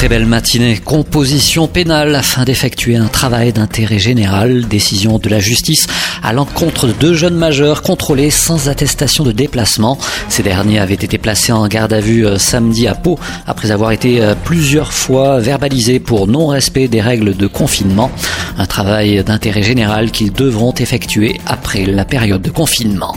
Très belle matinée. Composition pénale afin d'effectuer un travail d'intérêt général. Décision de la justice à l'encontre de deux jeunes majeurs contrôlés sans attestation de déplacement. Ces derniers avaient été placés en garde à vue euh, samedi à Pau après avoir été euh, plusieurs fois verbalisés pour non-respect des règles de confinement. Un travail d'intérêt général qu'ils devront effectuer après la période de confinement.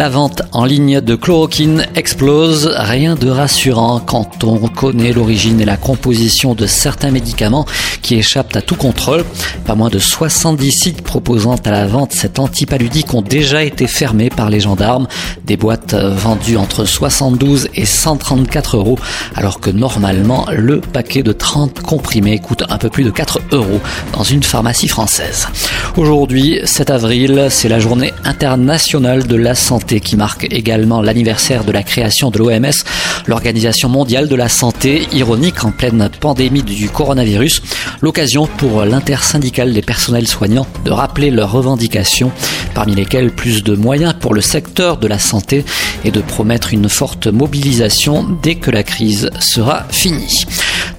La vente en ligne de chloroquine explose. Rien de rassurant quand on connaît l'origine et la composition de certains médicaments qui échappent à tout contrôle. Pas moins de 70 sites proposant à la vente cet antipaludique ont déjà été fermés par les gendarmes. Des boîtes vendues entre 72 et 134 euros, alors que normalement le paquet de 30 comprimés coûte un peu plus de 4 dans une pharmacie française. Aujourd'hui, 7 avril, c'est la journée internationale de la santé qui marque également l'anniversaire de la création de l'OMS, l'Organisation mondiale de la santé, ironique en pleine pandémie du coronavirus, l'occasion pour l'intersyndicale des personnels soignants de rappeler leurs revendications, parmi lesquelles plus de moyens pour le secteur de la santé et de promettre une forte mobilisation dès que la crise sera finie.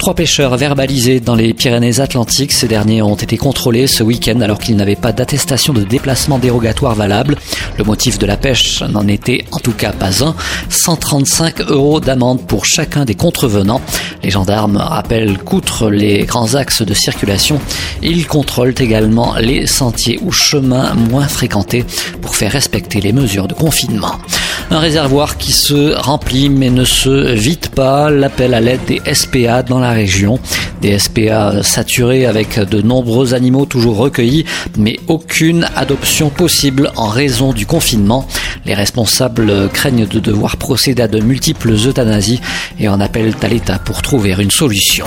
Trois pêcheurs verbalisés dans les Pyrénées-Atlantiques. Ces derniers ont été contrôlés ce week-end alors qu'ils n'avaient pas d'attestation de déplacement dérogatoire valable. Le motif de la pêche n'en était en tout cas pas un. 135 euros d'amende pour chacun des contrevenants. Les gendarmes rappellent qu'outre les grands axes de circulation, ils contrôlent également les sentiers ou chemins moins fréquentés pour faire respecter les mesures de confinement. Un réservoir qui se remplit mais ne se vide pas. L'appel à l'aide des SPA dans la région. Des SPA saturés avec de nombreux animaux toujours recueillis, mais aucune adoption possible en raison du confinement. Les responsables craignent de devoir procéder à de multiples euthanasies et en appellent à l'État pour trouver une solution.